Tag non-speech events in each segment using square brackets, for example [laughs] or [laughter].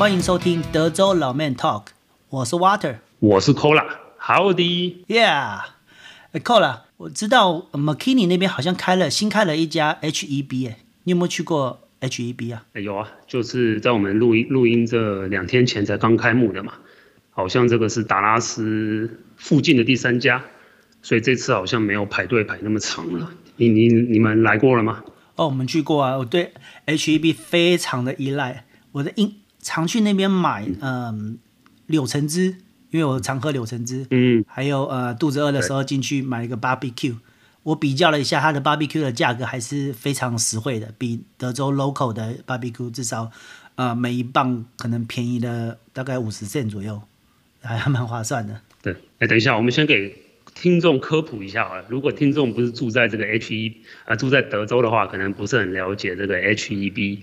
欢迎收听德州老 Man Talk，我是 Water，我是 Cola，Howdy，Yeah，Cola，我知道 McKinney 那边好像开了新开了一家 HEB，哎，你有没有去过 HEB 啊？有啊，就是在我们录音录音这两天前才刚开幕的嘛，好像这个是达拉斯附近的第三家，所以这次好像没有排队排那么长了。你你你们来过了吗？哦，我们去过啊，我对 HEB 非常的依赖，我的英常去那边买，嗯、呃，柳橙汁，因为我常喝柳橙汁，嗯，还有呃肚子饿的时候进去买一个 barbecue，我比较了一下它的 barbecue 的价格还是非常实惠的，比德州 local 的 barbecue 至少呃每一磅可能便宜了大概五十 cent 左右，还还蛮划算的。对，哎，等一下，我们先给。听众科普一下啊，如果听众不是住在这个 H E 啊，住在德州的话，可能不是很了解这个 H E B。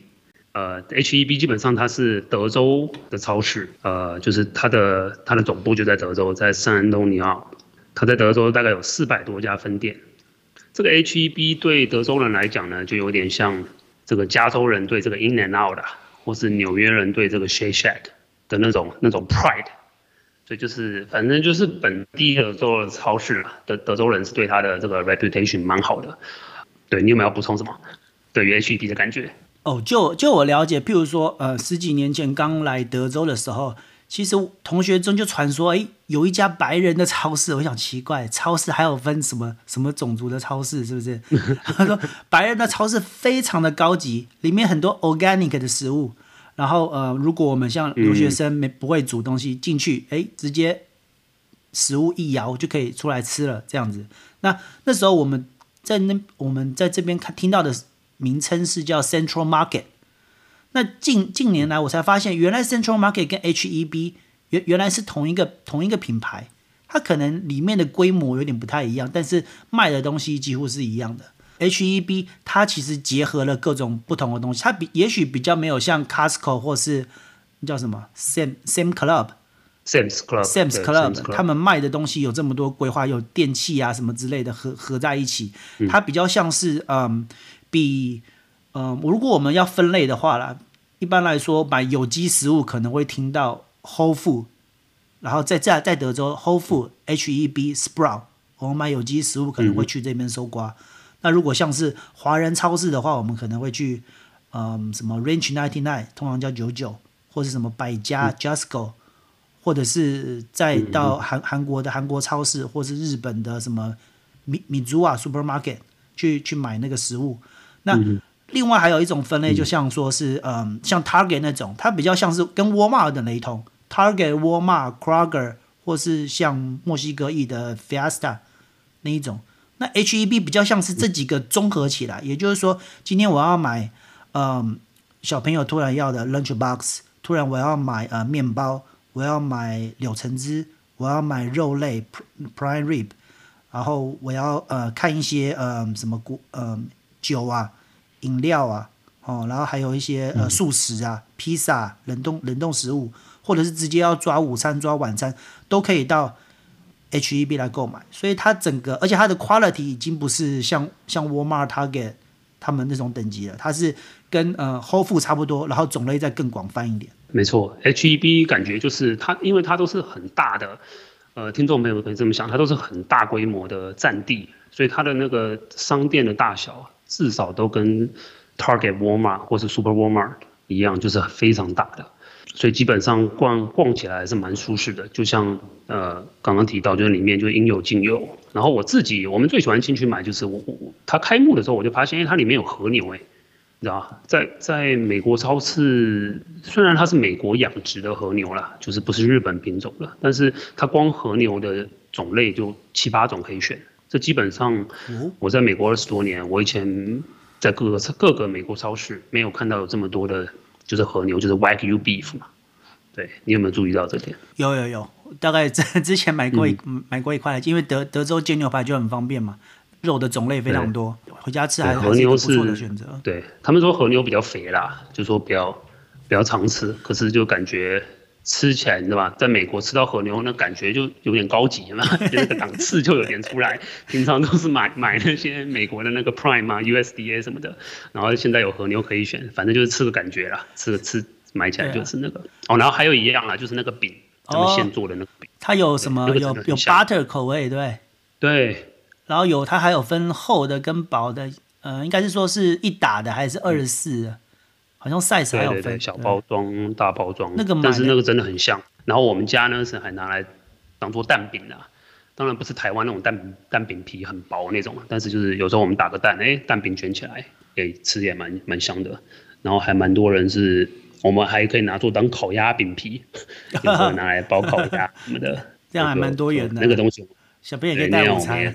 呃，H E B 基本上它是德州的超市，呃，就是它的它的总部就在德州，在圣安东尼奥。它在德州大概有四百多家分店。这个 H E B 对德州人来讲呢，就有点像这个加州人对这个 In and Out 或是纽约人对这个 Shake Shack 的那种那种 Pride。所以就是，反正就是本地的做超市嘛，德德州人是对他的这个 reputation 蛮好的。对，你有没有要补充什么？对于 HEB 的感觉？哦，就就我了解，譬如说，呃，十几年前刚来德州的时候，其实同学中就传说，哎，有一家白人的超市。我想奇怪，超市还有分什么什么种族的超市，是不是？[laughs] 他说白人的超市非常的高级，里面很多 organic 的食物。然后呃，如果我们像留学生没不会煮东西进去，哎、嗯，直接食物一摇就可以出来吃了，这样子。那那时候我们在那我们在这边看听到的名称是叫 Central Market。那近近年来我才发现，原来 Central Market 跟 HEB 原原来是同一个同一个品牌，它可能里面的规模有点不太一样，但是卖的东西几乎是一样的。H-E-B 它其实结合了各种不同的东西，它比也许比较没有像 Costco 或是叫什么 Sam Sam Club Sam's Club Sam's Club 他们卖的东西有这么多规划，有电器啊什么之类的合合在一起，它比较像是嗯比嗯如果我们要分类的话啦，一般来说买有机食物可能会听到 Whole Food，然后在在在德州 Whole Food H-E-B Sprout，我们买有机食物可能会去这边搜刮。嗯那如果像是华人超市的话，我们可能会去，嗯，什么 Range Ninety Nine，通常叫九九，或是什么百家 Justco，或者是再到韩韩国的韩国超市，或是日本的什么米米珠啊 Supermarket 去去买那个食物。那另外还有一种分类，就像说是，嗯，像 Target 那种，它比较像是跟沃尔玛的雷同，Target、沃尔玛、Kroger，或是像墨西哥裔的 Fiesta 那一种。那 H E B 比较像是这几个综合起来，也就是说，今天我要买，嗯，小朋友突然要的 lunch box，突然我要买呃面包，我要买柳橙汁，我要买肉类 prime rib，然后我要呃看一些呃什么果呃酒啊、饮料啊，哦，然后还有一些呃素食啊、披萨、冷冻冷冻食物，或者是直接要抓午餐、抓晚餐，都可以到。H-E-B 来购买，所以它整个，而且它的 quality 已经不是像像 Walmart、Target 他们那种等级了，它是跟呃 Whole Foods 差不多，然后种类再更广泛一点。没错，H-E-B 感觉就是它，因为它都是很大的，呃，听众朋友可以这么想，它都是很大规模的占地，所以它的那个商店的大小至少都跟 Target、Walmart 或是 Super Walmart 一样，就是非常大的。所以基本上逛逛起来还是蛮舒适的，就像呃刚刚提到，就是里面就应有尽有。然后我自己我们最喜欢进去买，就是我我它开幕的时候我就发现，哎，它里面有和牛，哎，你知道？在在美国超市，虽然它是美国养殖的和牛啦，就是不是日本品种的，但是它光和牛的种类就七八种可以选。这基本上我在美国二十多年，我以前在各个各个美国超市没有看到有这么多的。就是和牛，就是 Wagyu beef 嘛，对，你有没有注意到这点？有有有，大概在之前买过一、嗯、买过一块，因为德德州煎牛排就很方便嘛，肉的种类非常多，回家吃还，还是一个不错的选择。对，他们说和牛比较肥啦，就说比较比较常吃，可是就感觉。吃起来，你知道吧？在美国吃到和牛，那感觉就有点高级嘛，[laughs] 那个档次就有点出来。平常都是买买那些美国的那个 Prime 嘛，USDA 什么的，然后现在有和牛可以选，反正就是吃个感觉啦，吃个吃买起来就是那个、啊、哦，然后还有一样啊，就是那个饼，他们现做的那个饼，哦、它有什么有有 butter 口味对对，然后有它还有分厚的跟薄的，呃，应该是说是一打的还是二十四，好像 size 还有分对对对小包装大包装，那个但是那个真的很像。然后我们家呢是还拿来当做蛋饼的、啊。当然不是台湾那种蛋蛋饼皮很薄那种，但是就是有时候我们打个蛋，哎，蛋饼卷起来，给吃也蛮蛮香的。然后还蛮多人是，我们还可以拿做当烤鸭饼皮，[laughs] 有时候拿来包烤鸭什么的。这样还蛮多元的。那个东西，小朋友也可以带午餐。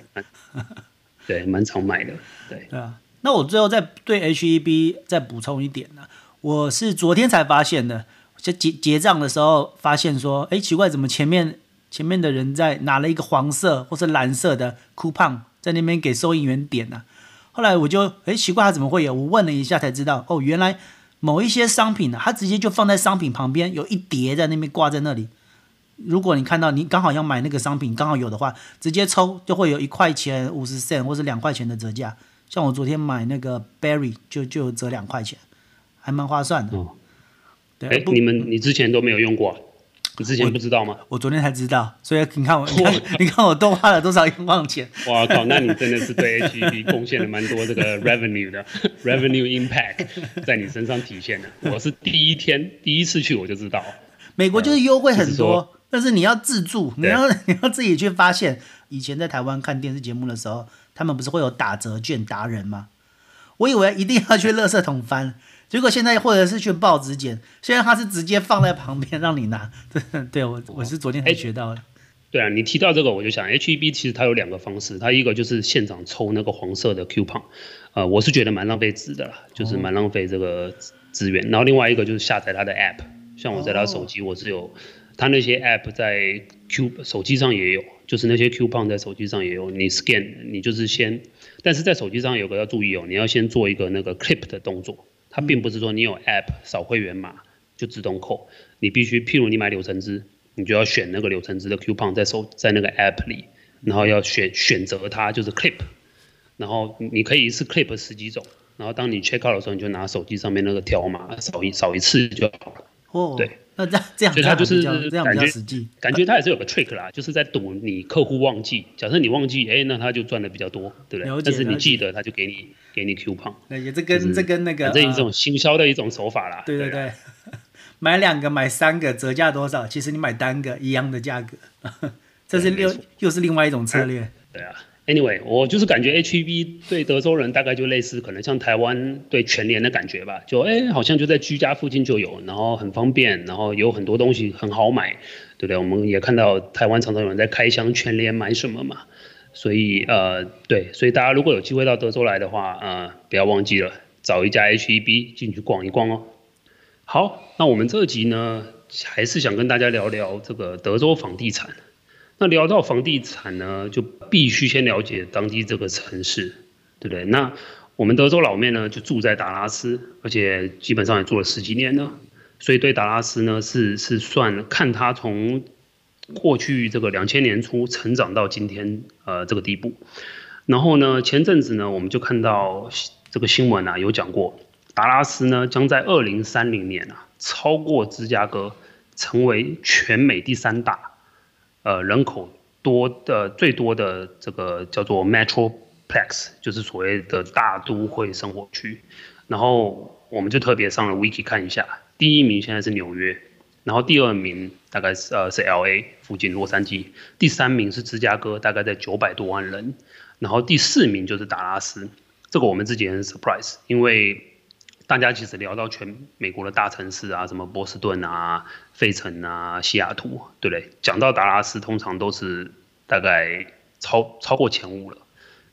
[laughs] 对，蛮常买的。对。对啊，那我最后再对 HEB 再补充一点呢，我是昨天才发现的，就结结账的时候发现说，哎，奇怪，怎么前面。前面的人在拿了一个黄色或是蓝色的 coupon 在那边给收银员点呢、啊，后来我就哎奇怪他怎么会有？我问了一下才知道，哦，原来某一些商品呢、啊，它直接就放在商品旁边有一叠在那边挂在那里。如果你看到你刚好要买那个商品刚好有的话，直接抽就会有一块钱五十 cent 或是两块钱的折价。像我昨天买那个 berry 就就折两块钱，还蛮划算的。哦，对，你们你之前都没有用过？你之前不知道吗？我，我昨天才知道，所以你看我，[laughs] 你看，你看我多花了多少冤枉钱。哇靠！那你真的是对 HEB 贡献了蛮多这个 revenue 的 revenue impact 在你身上体现的。我是第一天第一次去我就知道，美国就是优惠很多，嗯，但是你要自助，你要 [laughs] 你要自己去发现。以前在台湾看电视节目的时候，他们不是会有打折券达人吗？我以为一定要去垃圾桶翻。[laughs] 结果现在或者是去报纸捡，现在他是直接放在旁边让你拿。[laughs] 对，对我我是昨天才学到的。对啊，你提到这个，我就想，HEB 其实它有两个方式，它一个就是现场抽那个黄色的 coupon，呃，我是觉得蛮浪费纸的啦，就是蛮浪费这个资源。然后另外一个就是下载它的 app，像我在他手机我是有，他那些 app 在 Q 手机上也有，就是那些 coupon 在手机上也有，你 scan 你就是先，但是在手机上有个要注意哦，你要先做一个那个 clip 的动作。它并不是说你有 app 扫会员码就自动扣，你必须，譬如你买柳橙汁，你就要选那个柳橙汁的 coupon 在手在那个 app 里，然后要选选择它就是 clip，然后你可以一次 clip 十几种，然后当你 check out 的时候，你就拿手机上面那个条码扫一扫一次就好了。哦，对。那这样这样，所以他就是这样比较实际，感觉他也是有个 trick 啦，就是在赌你客户忘记。假设你忘记，哎，那他就赚的比较多，对不对？但是你记得，他就给你给你 coupon。[laughs] 那也这跟、就是、这跟那个，这一种行销的一种手法啦。对对对，对买两个买三个折价多少？其实你买单个一样的价格，[laughs] 这是另又是另外一种策略。[laughs] 对啊。Anyway，我就是感觉 HEB 对德州人大概就类似，可能像台湾对全联的感觉吧，就哎、好像就在居家附近就有，然后很方便，然后有很多东西很好买，对不对？我们也看到台湾常常有人在开箱全联买什么嘛，所以呃，对，所以大家如果有机会到德州来的话，呃，不要忘记了找一家 HEB 进去逛一逛哦。好，那我们这集呢，还是想跟大家聊聊这个德州房地产。那聊到房地产呢，就必须先了解当地这个城市，对不对？那我们德州老面呢，就住在达拉斯，而且基本上也住了十几年了，所以对达拉斯呢，是是算看它从过去这个两千年初成长到今天呃这个地步。然后呢，前阵子呢，我们就看到这个新闻啊，有讲过达拉斯呢，将在二零三零年啊，超过芝加哥，成为全美第三大。呃，人口多的最多的这个叫做 Metroplex，就是所谓的大都会生活区。然后我们就特别上了 Wiki 看一下，第一名现在是纽约，然后第二名大概是呃是 LA 附近洛杉矶，第三名是芝加哥，大概在九百多万人，然后第四名就是达拉斯。这个我们自己很 surprise，因为。大家其实聊到全美国的大城市啊，什么波士顿啊、费城啊、西雅图，对不对？讲到达拉斯，通常都是大概超超过前五了。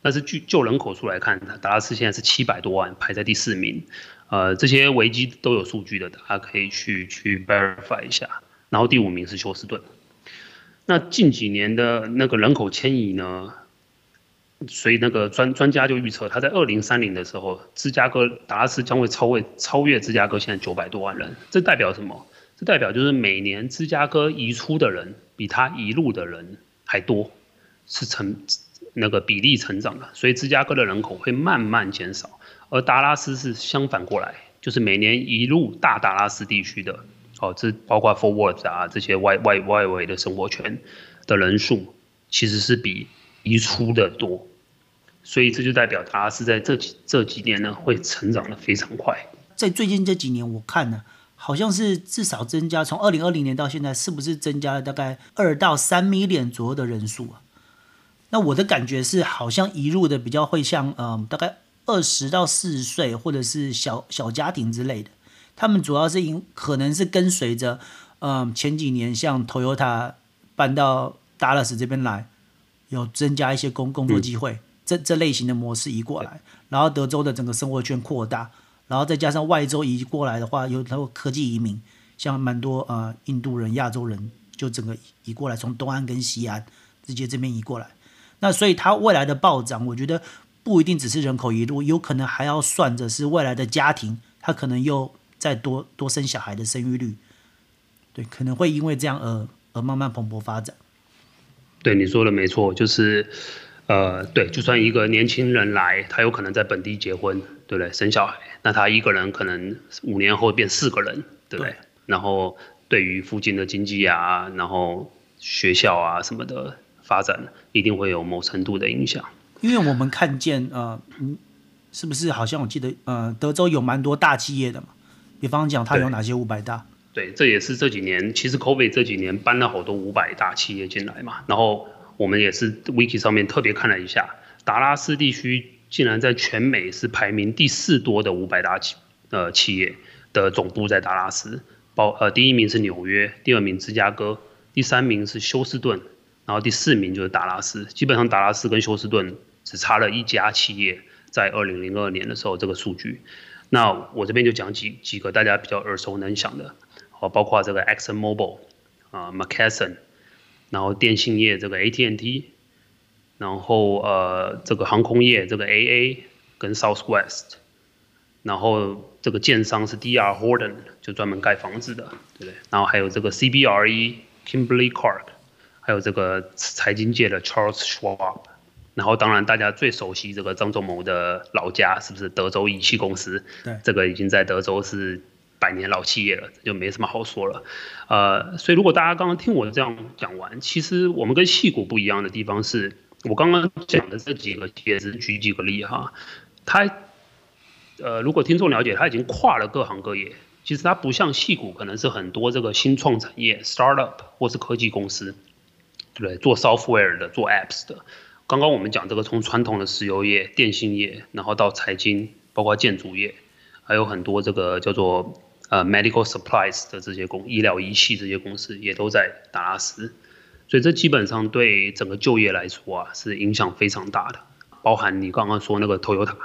但是据就人口数来看，达拉斯现在是七百多万，排在第四名。呃，这些维基都有数据的，大家可以去去 verify 一下。然后第五名是休斯顿。那近几年的那个人口迁移呢？所以那个专专家就预测，他在二零三零的时候，芝加哥达拉斯将会超越超越芝加哥现在九百多万人。这代表什么？这代表就是每年芝加哥移出的人比他移入的人还多，是成那个比例成长的。所以芝加哥的人口会慢慢减少，而达拉斯是相反过来，就是每年移入大达拉斯地区的，哦，这包括 Forward 啊这些外外外围的生活圈的人数，其实是比移出的多，所以这就代表达拉斯在这几这几年呢会成长的非常快。在最近这几年，我看呢，好像是至少增加，从二零二零年到现在，是不是增加了大概二到三 million 左右的人数啊？那我的感觉是，好像移入的比较会像，嗯，大概。二十到四十岁，或者是小小家庭之类的，他们主要是因可能是跟随着，嗯，前几年像 Toyota 搬到 Dallas 这边来，有增加一些工工作机会，嗯、这这类型的模式移过来，然后德州的整个生活圈扩大，然后再加上外州移过来的话，有很多科技移民，像蛮多呃印度人、亚洲人，就整个移过来，从东岸跟西岸直接这边移过来，那所以它未来的暴涨，我觉得。不一定只是人口移入，有可能还要算着是未来的家庭，他可能又再多多生小孩的生育率，对，可能会因为这样而而慢慢蓬勃发展。对，你说的没错，就是，呃，对，就算一个年轻人来，他有可能在本地结婚，对不对？生小孩，那他一个人可能五年后变四个人，对不对？对。然后对于附近的经济啊，然后学校啊什么的发展，一定会有某程度的影响。因为我们看见，呃，嗯，是不是好像我记得，呃，德州有蛮多大企业的嘛？比方讲，它有哪些五百大？对，这也是这几年，其实 COVID 这几年搬了好多五百大企业进来嘛。然后我们也是 Wiki 上面特别看了一下，达拉斯地区竟然在全美是排名第四多的五百大企呃企业的总部在达拉斯，包呃第一名是纽约，第二名芝加哥，第三名是休斯顿，然后第四名就是达拉斯。基本上达拉斯跟休斯顿。只差了一家企业，在二零零二年的时候，这个数据。那我这边就讲几几个大家比较耳熟能详的，好，包括这个 Exxon Mobil 啊，McKesson，然后电信业这个 AT&T，然后呃这个航空业这个 AA 跟 Southwest，然后这个建商是 DR Horton，就专门盖房子的，对不对？然后还有这个 CBRE Kimberly Clark，还有这个财经界的 Charles Schwab。然后，当然，大家最熟悉这个张忠谋的老家，是不是德州仪器公司？对，这个已经在德州是百年老企业了，就没什么好说了。呃，所以如果大家刚刚听我这样讲完，其实我们跟矽谷不一样的地方是，我刚刚讲的这几个例子，举几个例哈，它，呃，如果听众了解，它已经跨了各行各业。其实它不像矽谷，可能是很多这个新创产业 （startup） 或是科技公司，对不对？做 software 的，做 apps 的。刚刚我们讲这个，从传统的石油业、电信业，然后到财经，包括建筑业，还有很多这个叫做呃 medical supplies 的这些公医疗仪器这些公司，也都在达拉斯，所以这基本上对整个就业来说啊，是影响非常大的。包含你刚刚说那个 Toyota，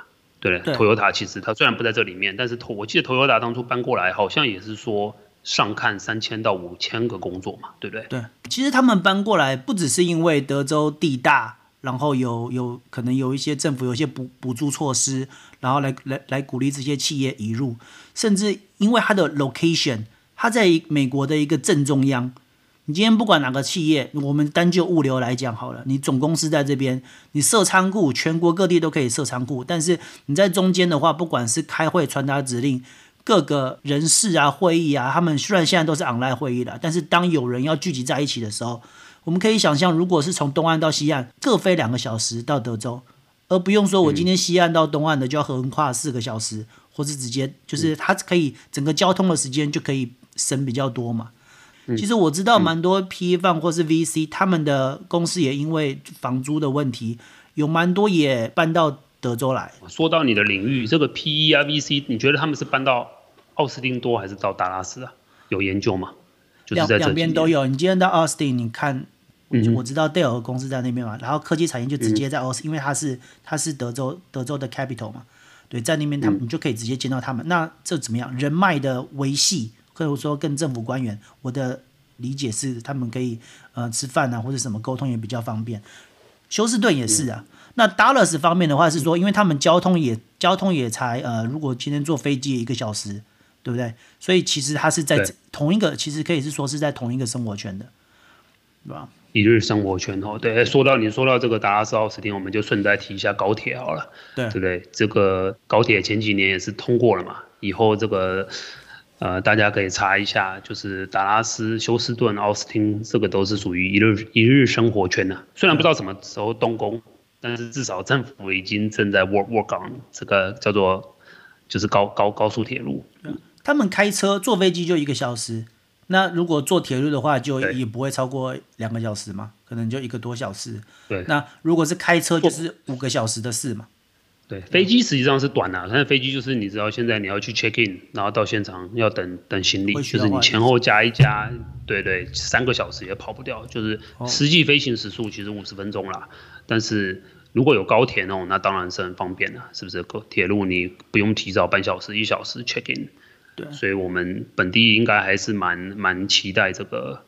对不对？Toyota 其实它虽然不在这里面，但是我记得 Toyota 当初搬过来，好像也是说上看三千到五千个工作嘛，对不对？对，其实他们搬过来不只是因为德州地大。然后有有可能有一些政府有一些补补助措施，然后来来来鼓励这些企业移入，甚至因为它的 location，它在美国的一个正中央。你今天不管哪个企业，我们单就物流来讲好了，你总公司在这边，你设仓库，全国各地都可以设仓库，但是你在中间的话，不管是开会传达指令，各个人事啊会议啊，他们虽然现在都是 online 会议了，但是当有人要聚集在一起的时候。我们可以想象，如果是从东岸到西岸各飞两个小时到德州，而不用说我今天西岸到东岸的就要横跨四个小时，嗯、或是直接就是它可以整个交通的时间就可以省比较多嘛。嗯、其实我知道蛮多 PE fund 或是 VC，他们的公司也因为房租的问题，有蛮多也搬到德州来。说到你的领域，这个 PE 啊 VC，你觉得他们是搬到奥斯汀多还是到达拉斯啊？有研究吗？两两边都有。你今天到奥斯汀，你看。我知道戴尔公司在那边嘛，然后科技产业就直接在奥斯，嗯、因为它是它是德州德州的 capital 嘛，对，在那边他们你就可以直接见到他们。嗯、那这怎么样？人脉的维系，或者说跟政府官员，我的理解是他们可以呃吃饭啊或者什么沟通也比较方便。休斯顿也是啊。嗯、那 Dallas 方面的话是说，因为他们交通也交通也才呃，如果今天坐飞机一个小时，对不对？所以其实它是在同一个，其实可以是说是在同一个生活圈的，对吧？一日生活圈哦，对，说到你说到这个达拉斯奥斯汀，我们就顺带提一下高铁好了，对，对不对？这个高铁前几年也是通过了嘛，以后这个呃大家可以查一下，就是达拉斯、休斯顿、奥斯汀，这个都是属于一日一日生活圈的。虽然不知道什么时候动工，但是至少政府已经正在 work work on 这个叫做就是高高高速铁路。他们开车坐飞机就一个小时。那如果坐铁路的话，就也不会超过两个小时嘛，可能就一个多小时。对。那如果是开车，就是五个小时的事嘛。对，飞机实际上是短的，但是飞机就是你知道，现在你要去 check in，然后到现场要等等行李，就是你前后加一加，对对，三个小时也跑不掉。就是实际飞行时速其实五十分钟啦，但是如果有高铁哦，那当然是很方便的，是不是？铁路你不用提早半小时、一小时 check in。对，所以我们本地应该还是蛮蛮期待这个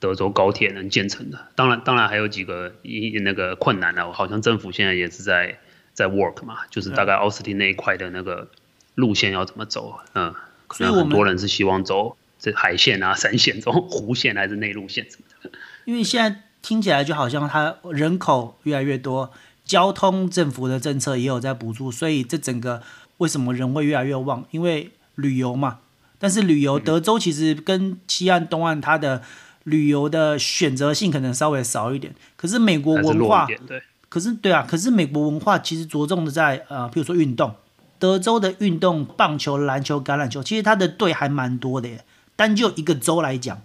德州高铁能建成的。当然，当然还有几个一那个困难呢，好像政府现在也是在在 work 嘛，就是大概奥斯汀那一块的那个路线要怎么走，嗯，可能很多人是希望走这海线啊、[laughs] 山线、这种湖线还是内陆线什么的。因为现在听起来就好像它人口越来越多，交通政府的政策也有在补助，所以这整个为什么人会越来越旺？因为旅游嘛，但是旅游德州其实跟西岸、东岸它的旅游的选择性可能稍微少一点。可是美国文化，对，可是对啊，可是美国文化其实着重的在呃，比如说运动，德州的运动，棒球、篮球、橄榄球，其实它的队还蛮多的耶。单就一个州来讲，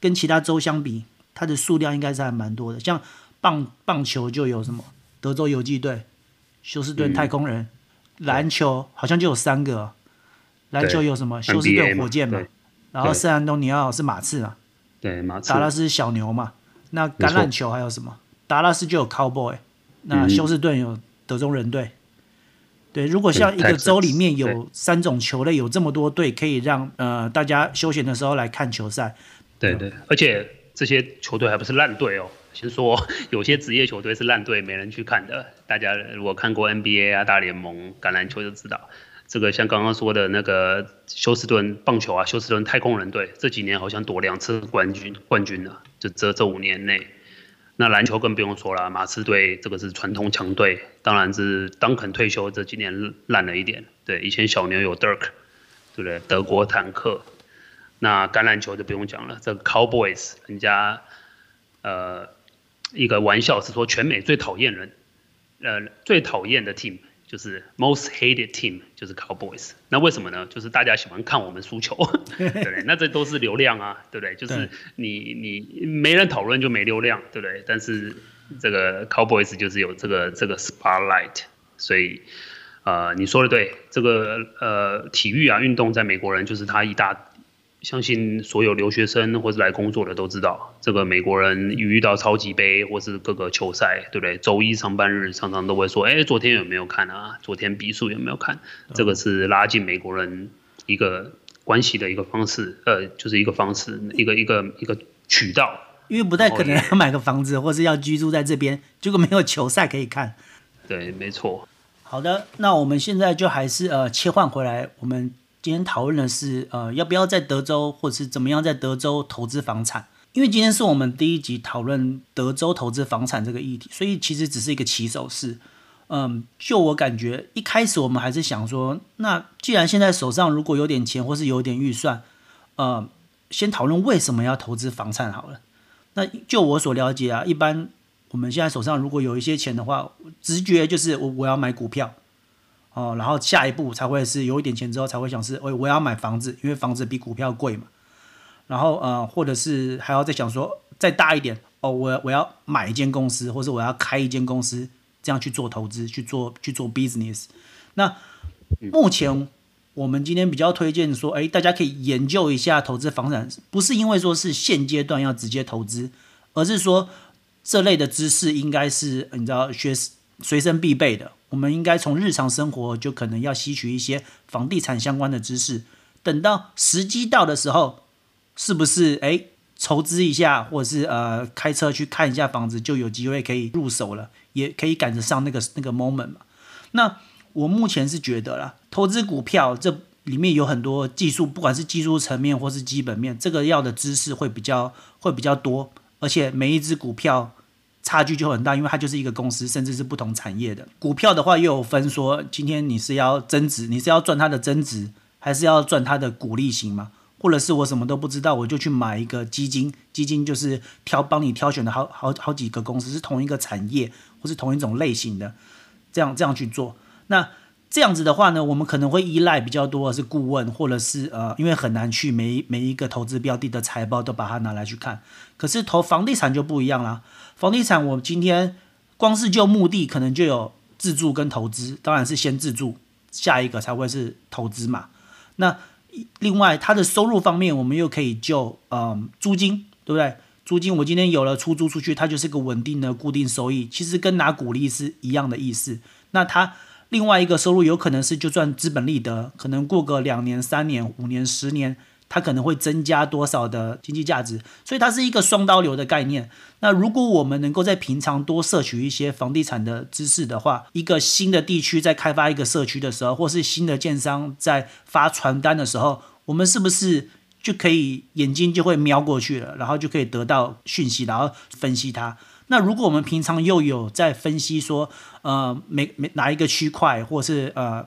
跟其他州相比，它的数量应该是还蛮多的。像棒棒球就有什么德州游击队、休斯顿太空人，嗯、篮球好像就有三个。篮球有什么？休斯顿火箭嘛，然后圣安东尼奥是马刺嘛，对，马刺。达拉斯小牛嘛，那橄榄球还有什么？达拉斯就有 Cowboy，那休斯顿有德州人队。对，如果像一个州里面有三种球类，有这么多队，可以让呃大家休闲的时候来看球赛。对对，而且这些球队还不是烂队哦。先说 [laughs] 有些职业球队是烂队，没人去看的。大家如果看过 NBA 啊、大联盟橄榄球就知道。这个像刚刚说的那个休斯顿棒球啊，休斯顿太空人队这几年好像夺两次冠军冠军了，就这这五年内。那篮球更不用说了，马刺队这个是传统强队，当然是当肯退休这几年烂了一点。对，以前小牛有 Dirk，对不对？德国坦克。那橄榄球就不用讲了，这个 Cowboys 人家呃一个玩笑是说全美最讨厌人，呃最讨厌的 team。就是 most hated team 就是 Cowboys，那为什么呢？就是大家喜欢看我们输球，[laughs] 对不对？那这都是流量啊，对不对？就是你你没人讨论就没流量，对不对？但是这个 Cowboys 就是有这个这个 spotlight，所以呃你说的对，这个呃体育啊运动在美国人就是他一大。相信所有留学生或是来工作的都知道，这个美国人一遇到超级杯或是各个球赛，对不对？周一上班日常常都会说：“哎，昨天有没有看啊？昨天比数有没有看？”这个是拉近美国人一个关系的一个方式，呃，就是一个方式，一个一个一个渠道。因为不太可能要买个房子或是要居住在这边，结果没有球赛可以看。对，没错。好的，那我们现在就还是呃切换回来，我们。今天讨论的是，呃，要不要在德州，或者是怎么样在德州投资房产？因为今天是我们第一集讨论德州投资房产这个议题，所以其实只是一个起手式。嗯，就我感觉，一开始我们还是想说，那既然现在手上如果有点钱，或是有点预算，呃，先讨论为什么要投资房产好了。那就我所了解啊，一般我们现在手上如果有一些钱的话，直觉就是我我要买股票。哦，然后下一步才会是有一点钱之后才会想是，我我要买房子，因为房子比股票贵嘛。然后呃，或者是还要再想说再大一点，哦，我我要买一间公司，或者我要开一间公司，这样去做投资，去做去做 business。那目前我们今天比较推荐说，哎，大家可以研究一下投资房产，不是因为说是现阶段要直接投资，而是说这类的知识应该是你知道学随身必备的。我们应该从日常生活就可能要吸取一些房地产相关的知识，等到时机到的时候，是不是诶筹资一下，或者是呃开车去看一下房子，就有机会可以入手了，也可以赶得上那个那个 moment 嘛？那我目前是觉得啦，投资股票这里面有很多技术，不管是技术层面或是基本面，这个要的知识会比较会比较多，而且每一只股票差距就很大，因为它就是一个公司，甚至是不同产业的股票的话，又有分说，今天你是要增值，你是要赚它的增值，还是要赚它的股利型嘛？或者是我什么都不知道，我就去买一个基金，基金就是挑帮你挑选的好好好几个公司，是同一个产业或是同一种类型的，这样这样去做。那这样子的话呢，我们可能会依赖比较多的是顾问，或者是呃，因为很难去每每一个投资标的的财报都把它拿来去看。可是投房地产就不一样啦，房地产我今天光是就目的可能就有自住跟投资，当然是先自住，下一个才会是投资嘛。那另外，它的收入方面，我们又可以就嗯租金，对不对？租金我今天有了出租出去，它就是个稳定的固定收益，其实跟拿股利是一样的意思。那它另外一个收入有可能是就赚资本利得，可能过个两年、三年、五年、十年。它可能会增加多少的经济价值，所以它是一个双刀流的概念。那如果我们能够在平常多摄取一些房地产的知识的话，一个新的地区在开发一个社区的时候，或是新的建商在发传单的时候，我们是不是就可以眼睛就会瞄过去了，然后就可以得到讯息，然后分析它？那如果我们平常又有在分析说，呃，每每哪一个区块，或是呃。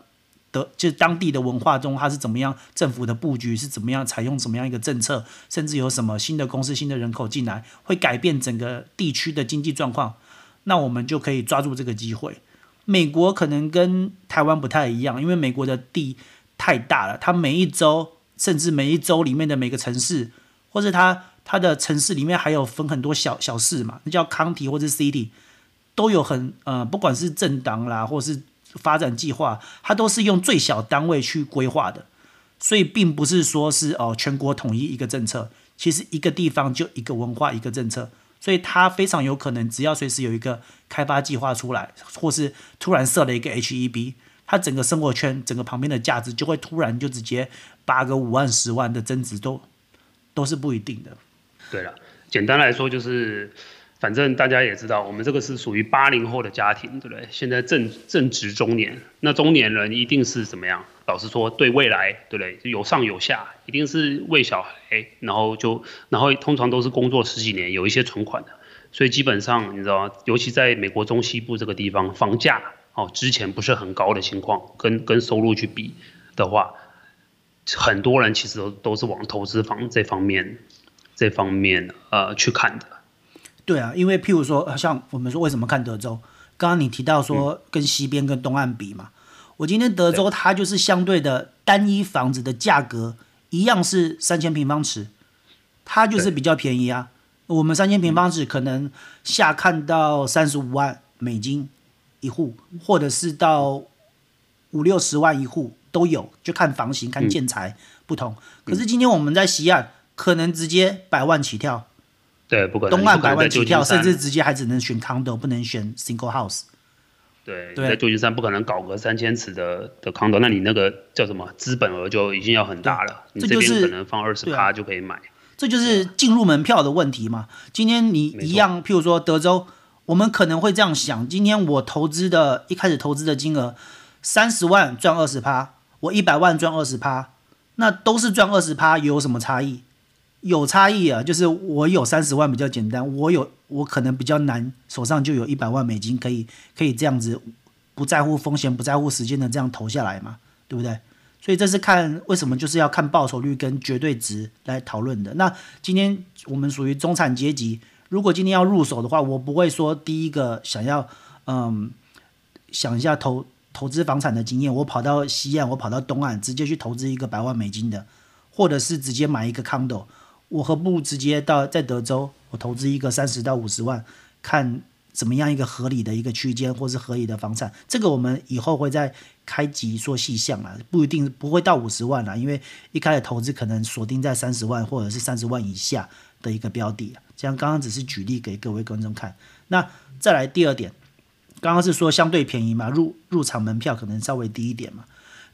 的就是当地的文化中，它是怎么样？政府的布局是怎么样？采用怎么样一个政策？甚至有什么新的公司、新的人口进来，会改变整个地区的经济状况？那我们就可以抓住这个机会。美国可能跟台湾不太一样，因为美国的地太大了，它每一州，甚至每一州里面的每个城市，或是它它的城市里面还有分很多小小市嘛，那叫 county 或者 city，都有很呃，不管是政党啦，或是。发展计划，它都是用最小单位去规划的，所以并不是说是哦全国统一一个政策，其实一个地方就一个文化一个政策，所以它非常有可能只要随时有一个开发计划出来，或是突然设了一个 HEB，它整个生活圈整个旁边的价值就会突然就直接八个五万十万的增值都都是不一定的。对了，简单来说就是。反正大家也知道，我们这个是属于八零后的家庭，对不对？现在正正值中年，那中年人一定是怎么样？老实说，对未来，对不对？有上有下，一定是为小孩，然后就，然后通常都是工作十几年，有一些存款的，所以基本上你知道，尤其在美国中西部这个地方，房价哦之前不是很高的情况，跟跟收入去比的话，很多人其实都都是往投资房这方面这方面呃去看的。对啊，因为譬如说，像我们说为什么看德州？刚刚你提到说跟西边跟东岸比嘛，嗯、我今天德州它就是相对的单一房子的价格一样是三千平方尺，它就是比较便宜啊。我们三千平方尺可能下看到三十五万美金一户，或者是到五六十万一户都有，就看房型看建材不同。可是今天我们在西岸可能直接百万起跳。对，不可能。东岸百万起跳，甚至直接还只能选 condo，不能选 single house。对，对在旧金山不可能搞个三千尺的的 condo，那你那个叫什么资本额就已经要很大了。你这边可能放二十趴就可以买。这就是进入门票的问题嘛。今天你一样，譬如说德州，我们可能会这样想：今天我投资的一开始投资的金额三十万赚二十趴，我一百万赚二十趴，那都是赚二十趴，有什么差异？有差异啊，就是我有三十万比较简单，我有我可能比较难，手上就有一百万美金可以可以这样子不在乎风险、不在乎时间的这样投下来嘛，对不对？所以这是看为什么就是要看报酬率跟绝对值来讨论的。那今天我们属于中产阶级，如果今天要入手的话，我不会说第一个想要嗯想一下投投资房产的经验，我跑到西岸，我跑到东岸，直接去投资一个百万美金的，或者是直接买一个 condo。我何不直接到在德州，我投资一个三十到五十万，看怎么样一个合理的一个区间，或是合理的房产。这个我们以后会再开集说细项啊，不一定不会到五十万啦，因为一开始投资可能锁定在三十万或者是三十万以下的一个标的。这样刚刚只是举例给各位观众看。那再来第二点，刚刚是说相对便宜嘛，入入场门票可能稍微低一点嘛。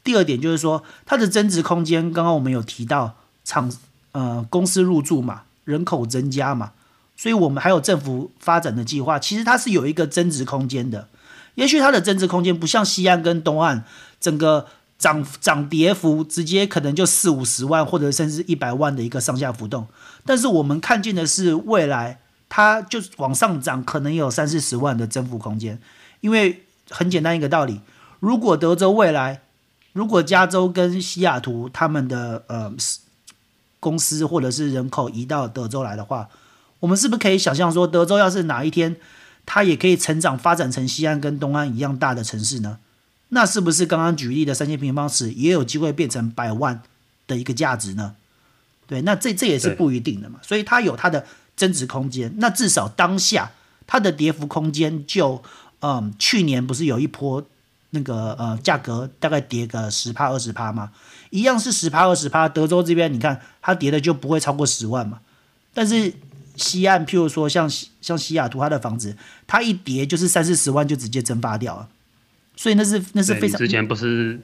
第二点就是说它的增值空间，刚刚我们有提到场。呃，公司入驻嘛，人口增加嘛，所以我们还有政府发展的计划，其实它是有一个增值空间的。也许它的增值空间不像西岸跟东岸，整个涨涨跌幅直接可能就四五十万或者甚至一百万的一个上下浮动。但是我们看见的是未来它就往上涨，可能有三四十万的增幅空间。因为很简单一个道理，如果德州未来，如果加州跟西雅图他们的呃公司或者是人口移到德州来的话，我们是不是可以想象说，德州要是哪一天它也可以成长发展成西安跟东安一样大的城市呢？那是不是刚刚举例的三千平方尺也有机会变成百万的一个价值呢？对，那这这也是不一定的嘛，所以它有它的增值空间。那至少当下它的跌幅空间就，嗯，去年不是有一波那个呃价格大概跌个十趴二十趴嘛，一样是十趴二十趴。德州这边你看它跌的就不会超过十万嘛，但是西岸譬如说像像西雅图它的房子，它一跌就是三四十万就直接蒸发掉了，所以那是那是非常。之前不是。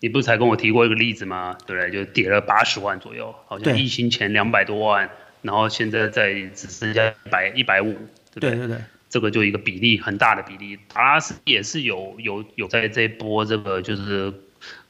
你不是才跟我提过一个例子吗？对不对？就跌了八十万左右，好像疫情前两百多万，然后现在在只剩下一百一百五，对不对？对对对，这个就一个比例很大的比例。达拉斯也是有有有在这一波这个就是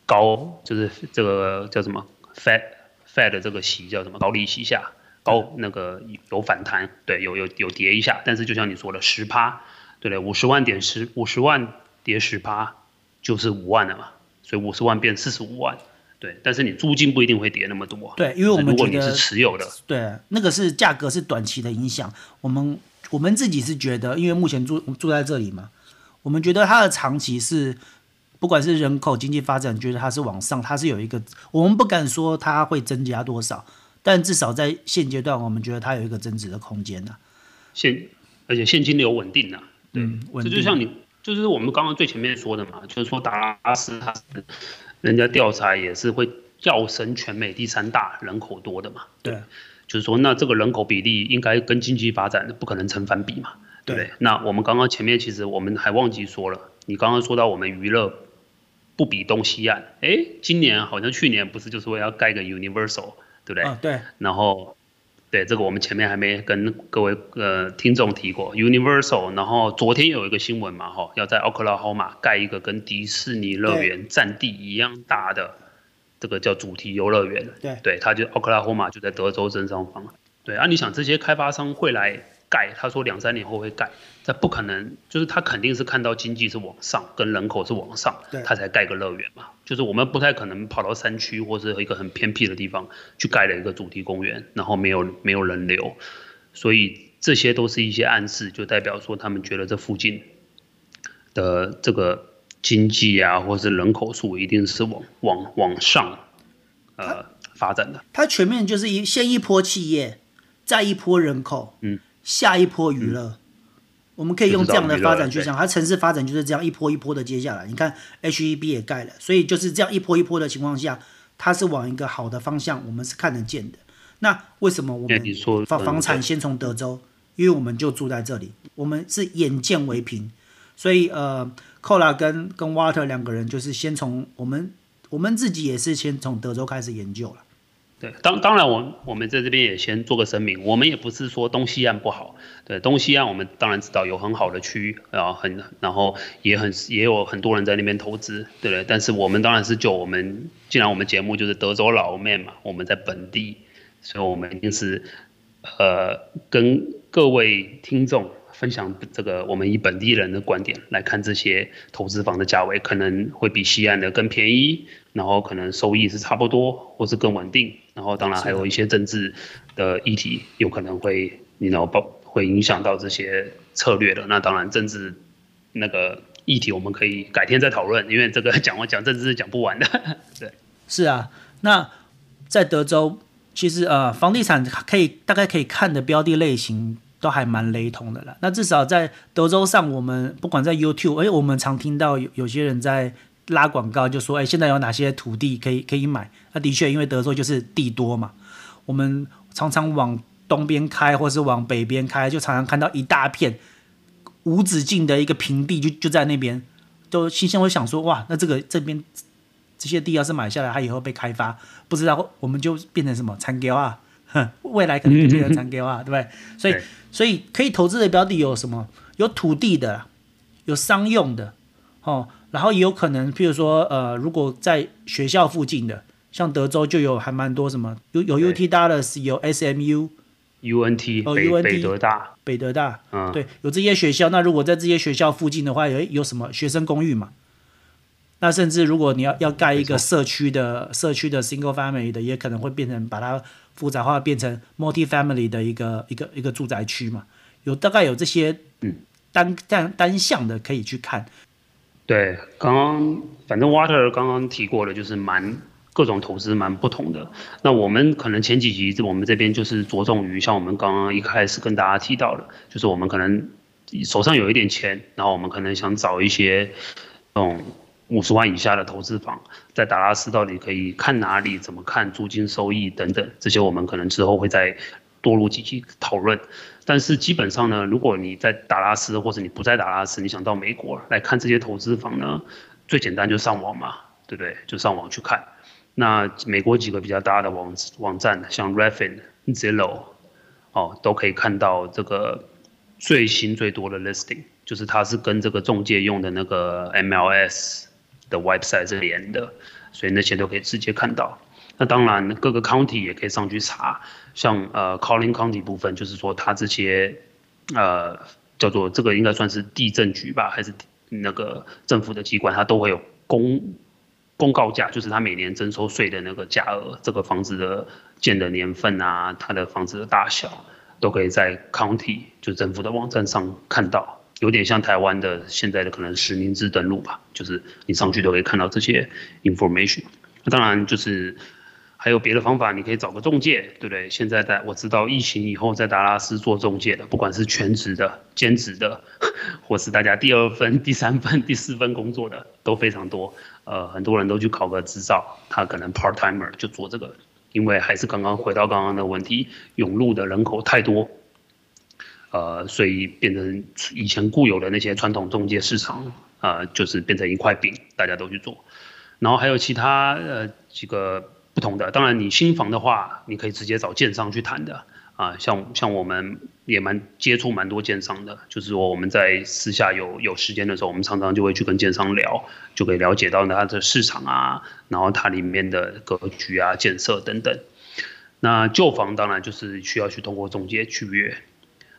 高就是这个叫什么 Fed Fed 的这个息叫什么高利息下高那个有反弹，对，有有有跌一下，但是就像你说的十趴，对不对？五十万点十五十万跌十趴就是五万了嘛。所以五十万变四十五万，对，但是你租金不一定会跌那么多。对，因为我们觉得，如果你是持有的，对，那个是价格是短期的影响。我们我们自己是觉得，因为目前住住在这里嘛，我们觉得它的长期是，不管是人口经济发展，觉得它是往上，它是有一个，我们不敢说它会增加多少，但至少在现阶段，我们觉得它有一个增值的空间呢。现而且现金流稳定呢，嗯，稳定。这就像你。就是我们刚刚最前面说的嘛，就是说达拉斯它是人家调查也是会跃升全美第三大人口多的嘛，对，就是说那这个人口比例应该跟经济发展不可能成反比嘛，对不对？那我们刚刚前面其实我们还忘记说了，你刚刚说到我们娱乐不比东西岸，哎，今年好像去年不是就是说要盖个 Universal，对不对？啊，对，然后。对，这个我们前面还没跟各位呃听众提过，Universal，然后昨天有一个新闻嘛，哈，要在 Oklahoma 盖一个跟迪士尼乐园占地一样大的这个叫主题游乐园，对，对，它就 Oklahoma 就在德州正上方，对啊，你想这些开发商会来？盖，他说两三年后会盖，这不可能，就是他肯定是看到经济是往上，跟人口是往上，他才盖个乐园嘛。就是我们不太可能跑到山区或是一个很偏僻的地方去盖了一个主题公园，然后没有没有人流，所以这些都是一些暗示，就代表说他们觉得这附近的这个经济啊，或是人口数一定是往往往上呃发展的。它全面就是一先一波企业，再一波人口，嗯。下一波娱乐，嗯，我们可以用这样的发展去想，它城市发展就是这样一波一波的接下来。你看 HEB 也盖了，所以就是这样一波一波的情况下，它是往一个好的方向，我们是看得见的。那为什么我们房房产先从德州？因为我们就住在这里，我们是眼见为凭，所以呃，寇拉跟跟 Water 两个人就是先从我们我们自己也是先从德州开始研究了。对，当当然，我我们在这边也先做个声明，我们也不是说东西岸不好，对，东西岸我们当然知道有很好的区域，然后很然后也很也有很多人在那边投资，对不对？但是我们当然是就我们，既然我们节目就是德州老面嘛，我们在本地，所以我们一定是呃跟各位听众。分享这个，我们以本地人的观点来看这些投资房的价位，可能会比西岸的更便宜，然后可能收益是差不多，或是更稳定。然后当然还有一些政治的议题，有可能会你知道不会影响到这些策略的。那当然政治那个议题我们可以改天再讨论，因为这个讲完讲政治是讲不完的。[laughs] 对，是啊。那在德州，其实呃房地产可以大概可以看的标的类型。都还蛮雷同的啦。那至少在德州上，我们不管在 YouTube，哎，我们常听到有有些人在拉广告，就说，哎，现在有哪些土地可以可以买？那的确，因为德州就是地多嘛，我们常常往东边开，或是往北边开，就常常看到一大片无止境的一个平地就，就在那边，都心里会想说，哇，那这个这边这些地要是买下来，它以后被开发，不知道我们就变成什么产业啊？未来可能就变成产业啊，对不对？所以。所以可以投资的标的有什么？有土地的，有商用的，哦，然后也有可能，譬如说，呃，如果在学校附近的，像德州就有还蛮多什么，有有 UT Dallas，有 SMU，UNT 哦 UNT 北德大，北德大，嗯，对，有这些学校。那如果在这些学校附近的话，有有什么学生公寓嘛？那甚至如果你要要盖一个社区的社区的 single family 的，也可能会变成把它复杂化，变成 multi family 的一个一个一个住宅区嘛。有大概有这些嗯单单单项的可以去看。对，刚刚反正 Water 刚刚提过的，就是蛮。各种投资蛮不同的，那我们可能前几集我们这边就是着重于像我们刚刚一开始跟大家提到的，就是我们可能手上有一点钱，然后我们可能想找一些这种五十万以下的投资房，在达拉斯到底可以看哪里，怎么看租金收益等等，这些我们可能之后会再多录几期讨论。但是基本上呢，如果你在达拉斯或者你不在达拉斯，你想到美国来看这些投资房呢，最简单就上网嘛，对不对？就上网去看。那美国几个比较大的网网站，像 r e f i n、Zillow，哦，都可以看到这个最新最多的 listing，就是它是跟这个中介用的那个 MLS 的 website 是连的，所以那些都可以直接看到。那当然各个 county 也可以上去查，像呃 Collin County 部分，就是说它这些呃叫做这个应该算是地震局吧，还是那个政府的机关，它都会有公。公告价就是它每年征收税的那个价额，这个房子的建的年份啊，它的房子的大小，都可以在 county 就政府的网站上看到，有点像台湾的现在的可能实名制登录吧，就是你上去都可以看到这些 information。那当然就是还有别的方法，你可以找个中介，对不对？现在在我知道疫情以后在达拉斯做中介的，不管是全职的、兼职的，[laughs] 或是大家第二份、第三份、第四份工作的，都非常多。呃，很多人都去考个执照，他可能 part timer 就做这个，因为还是刚刚回到刚刚的问题，涌入的人口太多，呃，所以变成以前固有的那些传统中介市场，呃，就是变成一块饼，大家都去做。然后还有其他呃几个不同的，当然你新房的话，你可以直接找建商去谈的。啊，像像我们也蛮接触蛮多建商的，就是说我们在私下有有时间的时候，我们常常就会去跟建商聊，就可以了解到它的市场啊，然后它里面的格局啊、建设等等。那旧房当然就是需要去通过中介去约。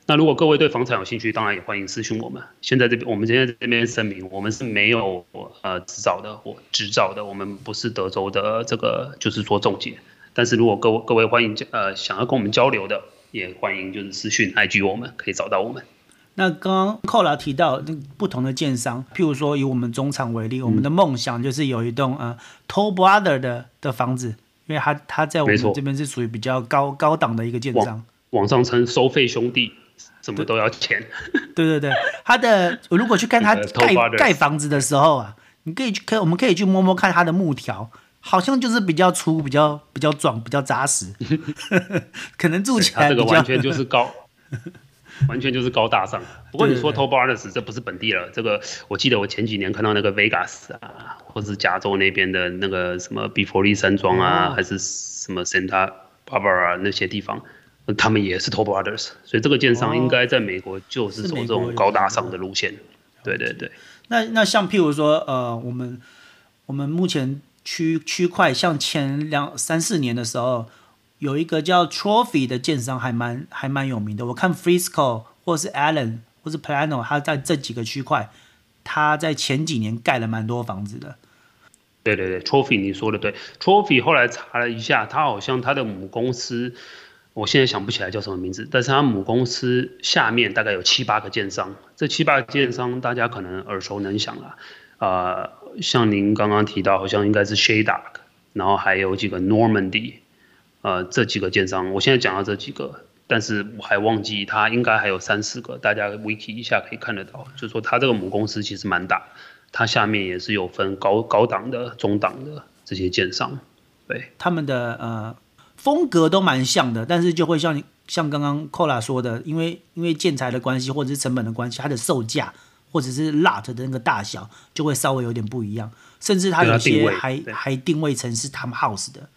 那如果各位对房产有兴趣，当然也欢迎私讯我们。现在这边我们今天这边声明，我们是没有呃执照的或执照的，我们不是德州的这个就是说中介。但是如果各位各位欢迎呃想要跟我们交流的，也欢迎就是私讯 IG 我们可以找到我们。那刚刚寇老提到那不同的建商，譬如说以我们中场为例，嗯、我们的梦想就是有一栋呃 Toll Brother 的的房子，因为它它在我们这边是属于比较高高档的一个建商，网上称收费兄弟，什么都要钱。[laughs] 对对对，他的如果去看他 [laughs] 盖盖房子的时候啊，你可以去可我们可以去摸摸看他的木条。好像就是比较粗，比较比较壮，比较扎实，[laughs] 可能住起来。这个完全就是高，完全就是高大上。不过你说 Toll Brothers 这不是本地了，这个我记得我前几年看到那个 Vegas 啊，或是加州那边的那个什么比佛利山庄啊，还是什么 Santa Barbara 那些地方，他们也是 Toll Brothers，所以这个建商应该在美国就是走这种高大上的路线。对对对。那那像譬如说呃，我们我们目前。区区块像前两三四年的时候，有一个叫 Trophy 的建商还蛮还蛮有名的。我看 Frisco 或是 Allen 或是 Plano，他在这几个区块，他在前几年盖了蛮多房子的。对对对，Trophy 你说的对，Trophy 后来查了一下，他好像他的母公司，我现在想不起来叫什么名字，但是他母公司下面大概有七八个建商，这七八个建商大家可能耳熟能详啊。呃，像您刚刚提到，好像应该是 shaydark 然后还有几个 Normandy，呃，这几个建商，我现在讲到这几个，但是我还忘记它应该还有三四个，大家 Wiki 一下可以看得到，就是说它这个母公司其实蛮大，它下面也是有分高高档的、中档的这些建商，对，他们的呃风格都蛮像的，但是就会像像刚刚 Kola 说的，因为因为建材的关系或者是成本的关系，它的售价。或者是 lot 的那个大小就会稍微有点不一样，甚至它有些还还定位成是 Townhouse 的。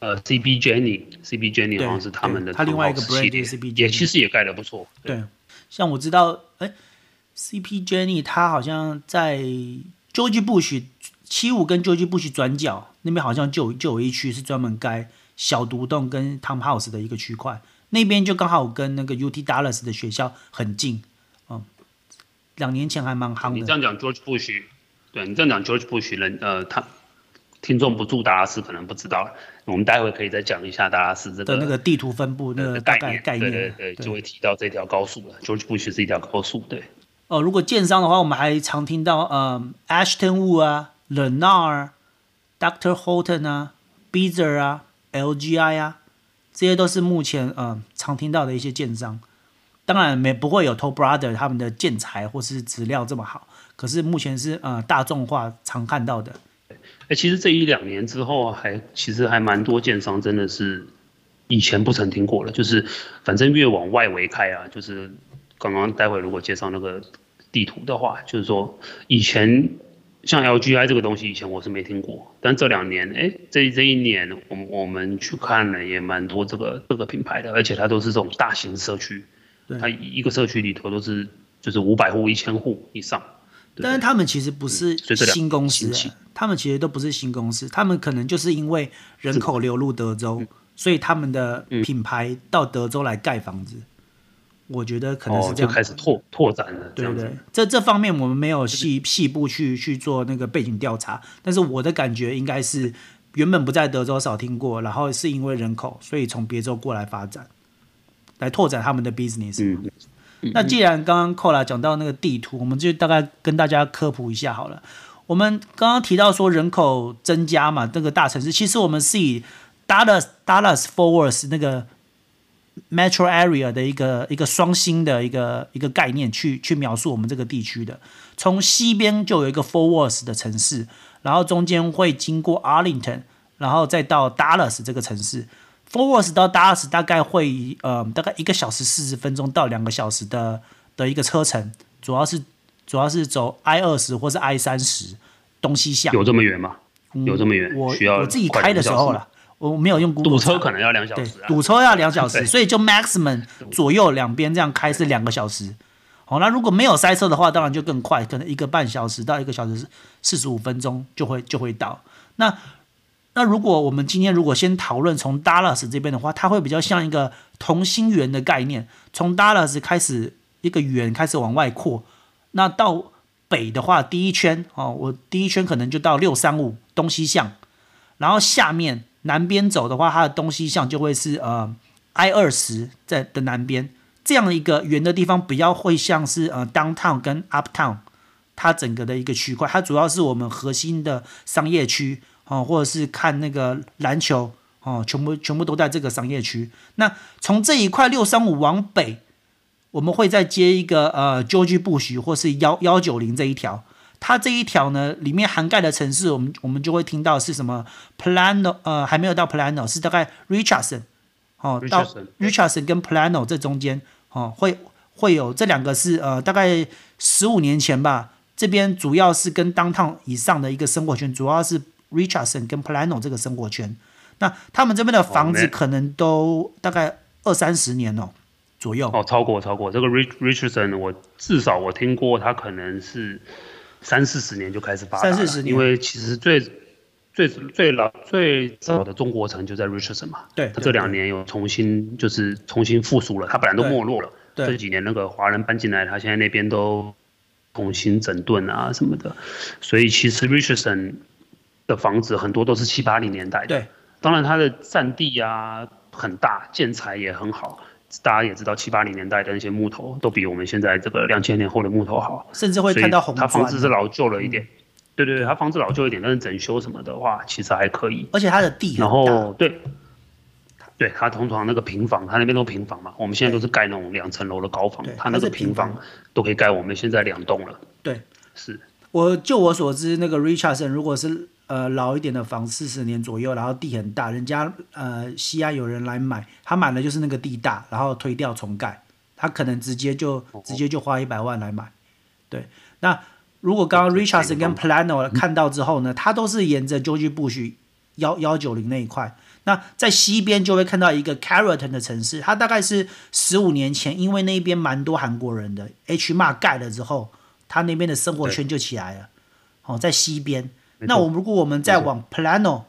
呃，CB Jenny，CB Jenny 好像是他们的。它另外一个 brand 是 CB Jenny，也其实也盖的不错。对，像我知道，哎，CP Jenny 它好像在 George Bush 七五跟 George Bush 转角那边好像就就有一区是专门盖小独栋跟 Townhouse 的一个区块，那边就刚好跟那个 UT Dallas 的学校很近，嗯，两年前还蛮夯的。你这样讲 George Bush，对你这样讲 George Bush 人，呃，他听众不住达拉斯可能不知道，我们待会可以再讲一下达拉斯这个的那个地图分布那个概念，概念，对对对，就会提到这条高速了。George Bush 是一条高速，对。哦，如果建商的话，我们还常听到，嗯，Ashton Wu 啊，Lennar，Dr. Horton 啊，Beazer 啊，LGI 啊，这些都是目前嗯常听到的一些建商。当然没不会有 Top Brother 他们的建材或是资料这么好，可是目前是呃大众化常看到的。哎，其实这一两年之后还，还其实还蛮多建商真的是以前不曾听过了，就是反正越往外围开啊，就是。刚刚待会如果介绍那个地图的话，就是说以前像 LGI 这个东西，以前我是没听过，但这两年，哎，这这一年，我们我们去看了也蛮多这个这个品牌的，而且它都是这种大型社区，它一个社区里头都是就是五百户、一千户以上。但是他们其实不是新公司，他们其实都不是新公司，他们可能就是因为人口流入德州，所以他们的品牌到德州来盖房子。我觉得可能是这样，就开始拓拓展了。对对，这这方面我们没有细细部去去做那个背景调查，但是我的感觉应该是原本不在德州少听过，然后是因为人口，所以从别州过来发展，来拓展他们的 business。嗯，那既然刚刚 Cora 讲到那个地图，我们就大概跟大家科普一下好了。我们刚刚提到说人口增加嘛，这个大城市，其实我们是以 Dallas Dallas Fort Worth 那个。Metro area 的一个一个双星的一个一个概念去去描述我们这个地区的，从西边就有一个 Fort Worth 的城市，然后中间会经过 Arlington，然后再到 Dallas 这个城市。Fort Worth 到 Dallas 大概会呃大概一个小时四十分钟到两个小时的的一个车程，主要是主要是走 I 二十或是 I 三十东西向。有这么远吗？有这么远？我我自己开的时候了。我没有用 Google，堵车可能要两小时，啊，堵车要两小时，所以就 maximum [laughs] 左右两边这样开是两个小时。好，那如果没有塞车的话，当然就更快，可能一个半小时到一个小时四十五分钟就会就会到。那那如果我们今天如果先讨论从 Dallas 这边的话，它会比较像一个同心圆的概念，从 Dallas 开始一个圆开始往外扩。那到北的话，第一圈哦，我第一圈可能就到六三五东西向，然后下面。南边走的话，它的东西向就会是呃 I 二十在的南边这样一个圆的地方，比较会像是呃 downtown 跟 uptown，它整个的一个区块，它主要是我们核心的商业区哦，或者是看那个篮球哦，全部全部都在这个商业区。那从这一块六三五往北，我们会再接一个呃 George Bush 或是幺幺九零这一条。它这一条呢，里面涵盖的城市，我们我们就会听到是什么 Plano，呃，还没有到 Plano，是大概 Richardson，哦到 Richardson 跟 Plano 这中间，哦，会会有这两个是呃，大概十五年前吧，这边主要是跟 Downtown 以上的一个生活圈，主要是 Richardson 跟 Plano 这个生活圈。那他们这边的房子可能都大概二三十年哦左右。哦，超过超过这个 Rich Richardson，我至少我听过，他可能是。三四十年就开始发展，三四十年，因为其实最最最老最早的中国城就在 Richardson 嘛，对，他这两年有重新就是重新复苏了，他本来都没落了，这几年那个华人搬进来，他现在那边都重新整顿啊什么的，所以其实 Richardson 的房子很多都是七八零年代的，对，当然它的占地啊很大，建材也很好。大家也知道，七八零年代的那些木头都比我们现在这个两千年后的木头好，甚至会看到红砖。它房子是老旧了一点，嗯、对对对，它房子老旧一点，但是整修什么的话，其实还可以。而且它的地，然后对，对，它通常那个平房，它那边都平房嘛，我们现在都是盖那种两层楼的高房，它那个平房都可以盖我们现在两栋了。对，是我就我所知，那个 Richardson 如果是。呃，老一点的房，四十年左右，然后地很大，人家呃西安有人来买，他买的就是那个地大，然后推掉重盖，他可能直接就直接就花一百万来买。对，那如果刚刚 Richardson 跟 Plano 看到之后呢，他都是沿着 George Bush 幺幺九零那一块，那在西边就会看到一个 Carrollton 的城市，它大概是十五年前，因为那边蛮多韩国人的，H Mart 盖了之后，他那边的生活圈就起来了。哦，在西边。那我们如果我们再往 Plano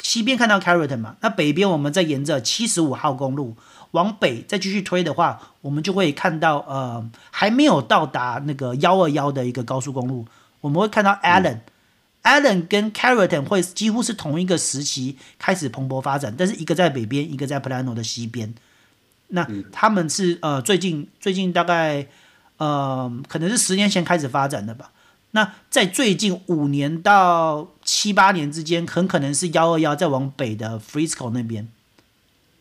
西边看到 Carrollton 嘛，那北边我们再沿着七十五号公路往北再继续推的话，我们就会看到呃还没有到达那个幺二幺的一个高速公路，我们会看到 Allen，Allen、嗯、跟 Carrollton 会几乎是同一个时期开始蓬勃发展，但是一个在北边，一个在 Plano 的西边。那他们是呃最近最近大概呃可能是十年前开始发展的吧。那在最近五年到七八年之间，很可能是幺二幺再往北的 Frisco 那边，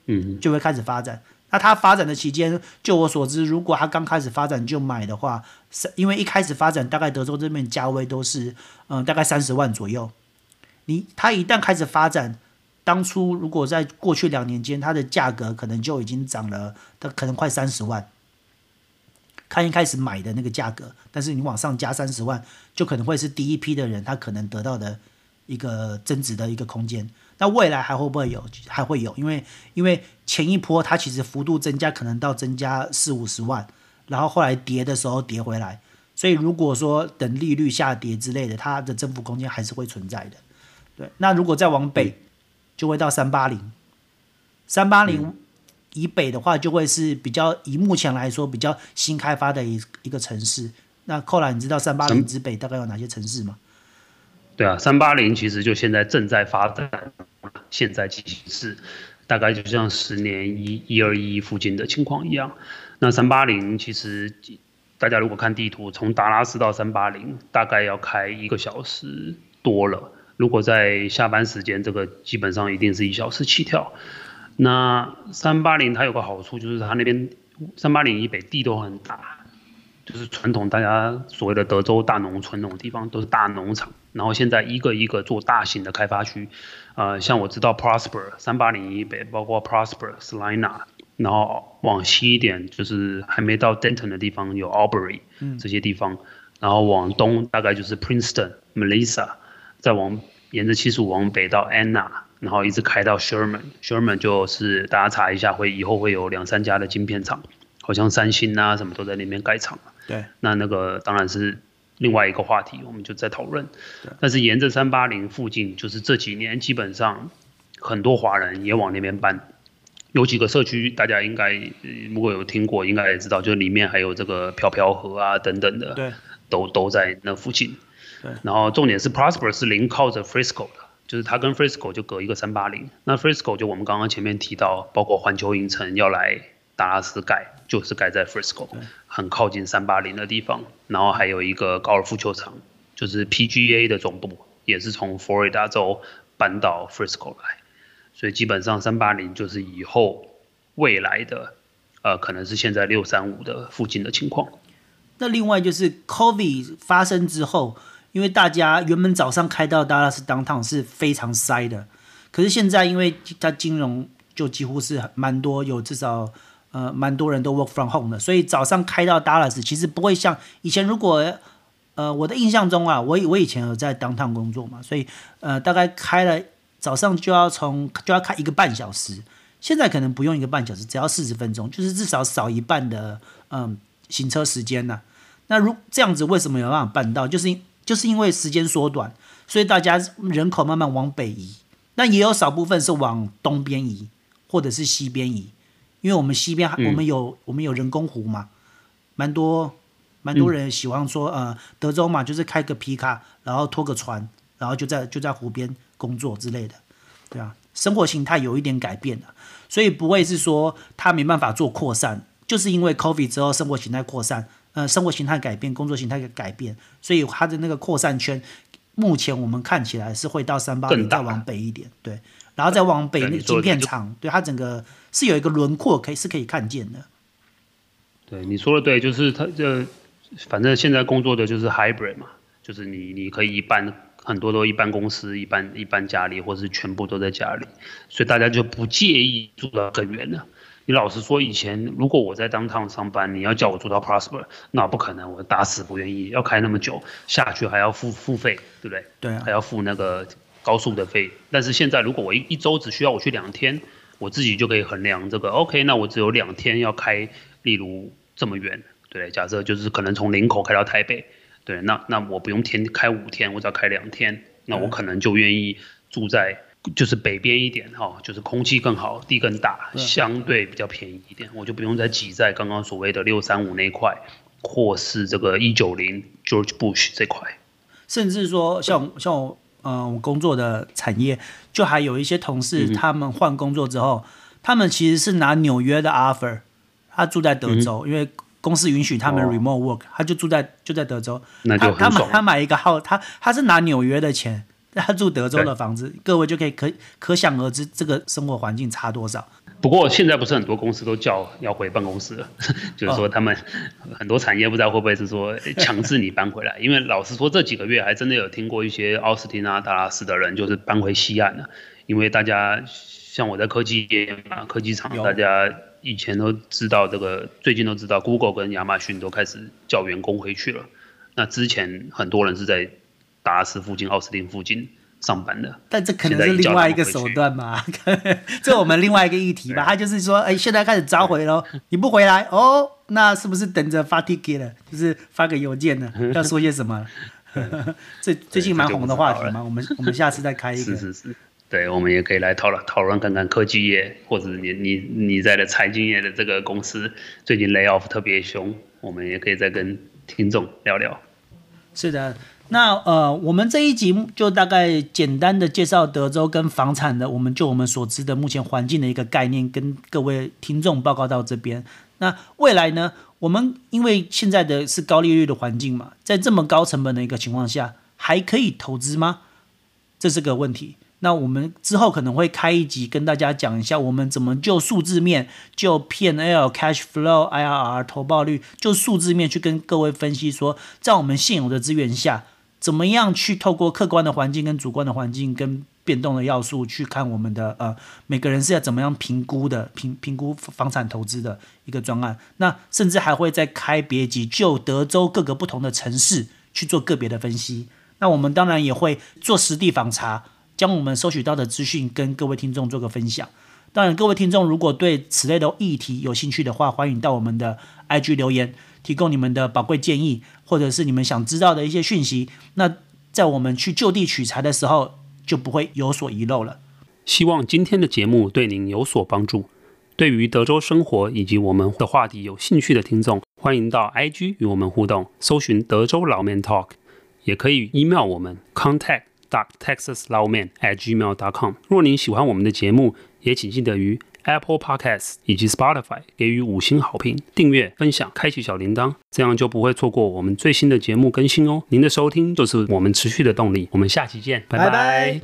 嗯，就会开始发展。那它发展的期间，就我所知，如果它刚开始发展就买的话，是因为一开始发展大概德州这边价位都是嗯、呃、大概三十万左右。你它一旦开始发展，当初如果在过去两年间，它的价格可能就已经涨了，它可能快三十万。看一开始买的那个价格，但是你往上加三十万，就可能会是第一批的人他可能得到的一个增值的一个空间。那未来还会不会有？还会有，因为因为前一波它其实幅度增加可能到增加四五十万，然后后来跌的时候跌回来，所以如果说等利率下跌之类的，它的增幅空间还是会存在的。对，那如果再往北，就会到三八零，三八零。以北的话，就会是比较以目前来说比较新开发的一一个城市。那扣兰你知道三八零之北大概有哪些城市吗？对啊，三八零其实就现在正在发展，现在进行式，大概就像十年一一二一附近的情况一样。那三八零其实大家如果看地图，从达拉斯到三八零大概要开一个小时多了。如果在下班时间，这个基本上一定是一小时起跳。那三八零它有个好处，就是它那边三八零以北地都很大，就是传统大家所谓的德州大农村那种地方，都是大农场。然后现在一个一个做大型的开发区，呃，像我知道 Prosper 三八零以北，包括 Prosper、Salina，然后往西一点就是还没到 Denton 的地方有 Albury 这些地方，然后往东大概就是 Princeton、Melissa，再往沿着七十五往北到 Anna。然后一直开到 Sherman，Sherman 就是大家查一下，会以后会有两三家的晶片厂，好像三星啊什么都在那边盖厂。对，那那个当然是另外一个话题，我们就在讨论。但是沿着三八零附近，就是这几年基本上很多华人也往那边搬，有几个社区大家应该如果有听过，应该也知道，就里面还有这个飘飘河啊等等的，对，都都在那附近。对，然后重点是 Prosper 是临靠着 Frisco 的。就是它跟 Frisco 就隔一个三八零，那 Frisco 就我们刚刚前面提到，包括环球影城要来达拉斯盖，就是盖在 Frisco，很靠近三八零的地方。然后还有一个高尔夫球场，就是 PGA 的总部，也是从佛罗里达州搬到 Frisco 来。所以基本上三八零就是以后未来的，呃，可能是现在六三五的附近的情况。那另外就是 COVID 发生之后。因为大家原本早上开到 Dallas 当趟是非常塞的，可是现在因为它金融就几乎是蛮多，有至少呃蛮多人都 work from home 的，所以早上开到 Dallas 其实不会像以前。如果呃我的印象中啊，我我以前有在 Downtown 工作嘛，所以呃大概开了早上就要从就要开一个半小时，现在可能不用一个半小时，只要四十分钟，就是至少少一半的嗯、行车时间呢、那如这样子为什么有办法办到？就是因就是因为时间缩短，所以大家人口慢慢往北移，那也有少部分是往东边移，或者是西边移，因为我们西边还我们有、嗯、我们有人工湖嘛，蛮多蛮多人喜欢说、嗯、呃德州嘛，就是开个皮卡，然后拖个船，然后就在就在湖边工作之类的，对啊，生活形态有一点改变了，所以不会是说他没办法做扩散，就是因为 COVID 之后生活形态扩散。呃，生活形态改变，工作形态的改变，所以它的那个扩散圈，目前我们看起来是会到三八零再往北一点，对，然后再往北那个晶片厂，对它整个是有一个轮廓可以是可以看见的。对，你说的对，就是它这反正现在工作的就是 hybrid 嘛，就是你你可以一半很多都一般公司，一半一半家里，或是全部都在家里，所以大家就不介意住得更远了。你老实说，以前如果我在 downtown 上班，你要叫我住到 Prosper，那不可能，我打死不愿意，要开那么久下去还要付付费，对不对？对啊，还要付那个高速的费。但是现在如果我一一周只需要我去两天，我自己就可以衡量这个 OK，那我只有两天要开，例如这么远，对，假设就是可能从林口开到台北，对，那那我不用天开五天，我只要开两天，那我可能就愿意住在就是北边一点哈，就是空气更好，地更大，相对比较便宜一点，我就不用再挤在刚刚所谓的六三五那块，或是这个一九零 George Bush 这块。甚至说像，像像我，嗯、呃，我工作的产业，就还有一些同事，他们换工作之后，嗯、他们其实是拿纽约的 offer，他住在德州，嗯、因为公司允许他们 remote work，、哦、他就住在就在德州。那就他买他买一个号，他他是拿纽约的钱。他住德州的房子，各位就可以可可想而知，这个生活环境差多少。不过现在不是很多公司都叫要回办公室了，[laughs] 就是说他们很多产业不知道会不会是说强制你搬回来。因为老实说，这几个月还真的有听过一些奥斯汀啊、达拉斯的人就是搬回西岸了。因为大家像我在科技业嘛，科技厂，大家以前都知道这个，最近都知道，Google 跟亚马逊都开始叫员工回去了。那之前很多人是在。达拉斯附近、奥斯汀附近上班的，但这可能是另外一个手段嘛？[laughs] 这我们另外一个议题吧。他就是说，哎，现在开始召回喽，[laughs] 你不回来哦，那是不是等着发 ticket 了？就是发个邮件呢？[laughs] 要说些什么？最最近蛮红的话题嘛。我们我们下次再开一个。是是是，对，我们也可以来讨论讨论看看科技业或者你你你在的财经业的这个公司最近 lay off 特别凶，我们也可以再跟听众聊聊。是的。那呃，我们这一集就大概简单的介绍德州跟房产的，我们就我们所知的目前环境的一个概念，跟各位听众报告到这边。那未来呢，我们因为现在的是高利率的环境嘛，在这么高成本的一个情况下，还可以投资吗？这是个问题。那我们之后可能会开一集跟大家讲一下，我们怎么就数字面，就 P N L、Cash Flow、IRR、投报率，就数字面去跟各位分析说，在我们现有的资源下。怎么样去透过客观的环境跟主观的环境跟变动的要素去看我们的呃每个人是要怎么样评估的评评估房产投资的一个专案，那甚至还会再开别集，就德州各个不同的城市去做个别的分析。那我们当然也会做实地访查，将我们收取到的资讯跟各位听众做个分享。当然，各位听众如果对此类的议题有兴趣的话，欢迎到我们的 IG 留言。提供你们的宝贵建议，或者是你们想知道的一些讯息，那在我们去就地取材的时候，就不会有所遗漏了。希望今天的节目对您有所帮助。对于德州生活以及我们的话题有兴趣的听众，欢迎到 IG 与我们互动，搜寻德州老 man talk，也可以 email 我们 contact dot texas 老 man at gmail dot com。若您喜欢我们的节目，也请记得于 Apple Podcasts 以及 Spotify 给予五星好评、订阅、分享、开启小铃铛，这样就不会错过我们最新的节目更新哦。您的收听就是我们持续的动力。我们下期见，拜拜。拜拜。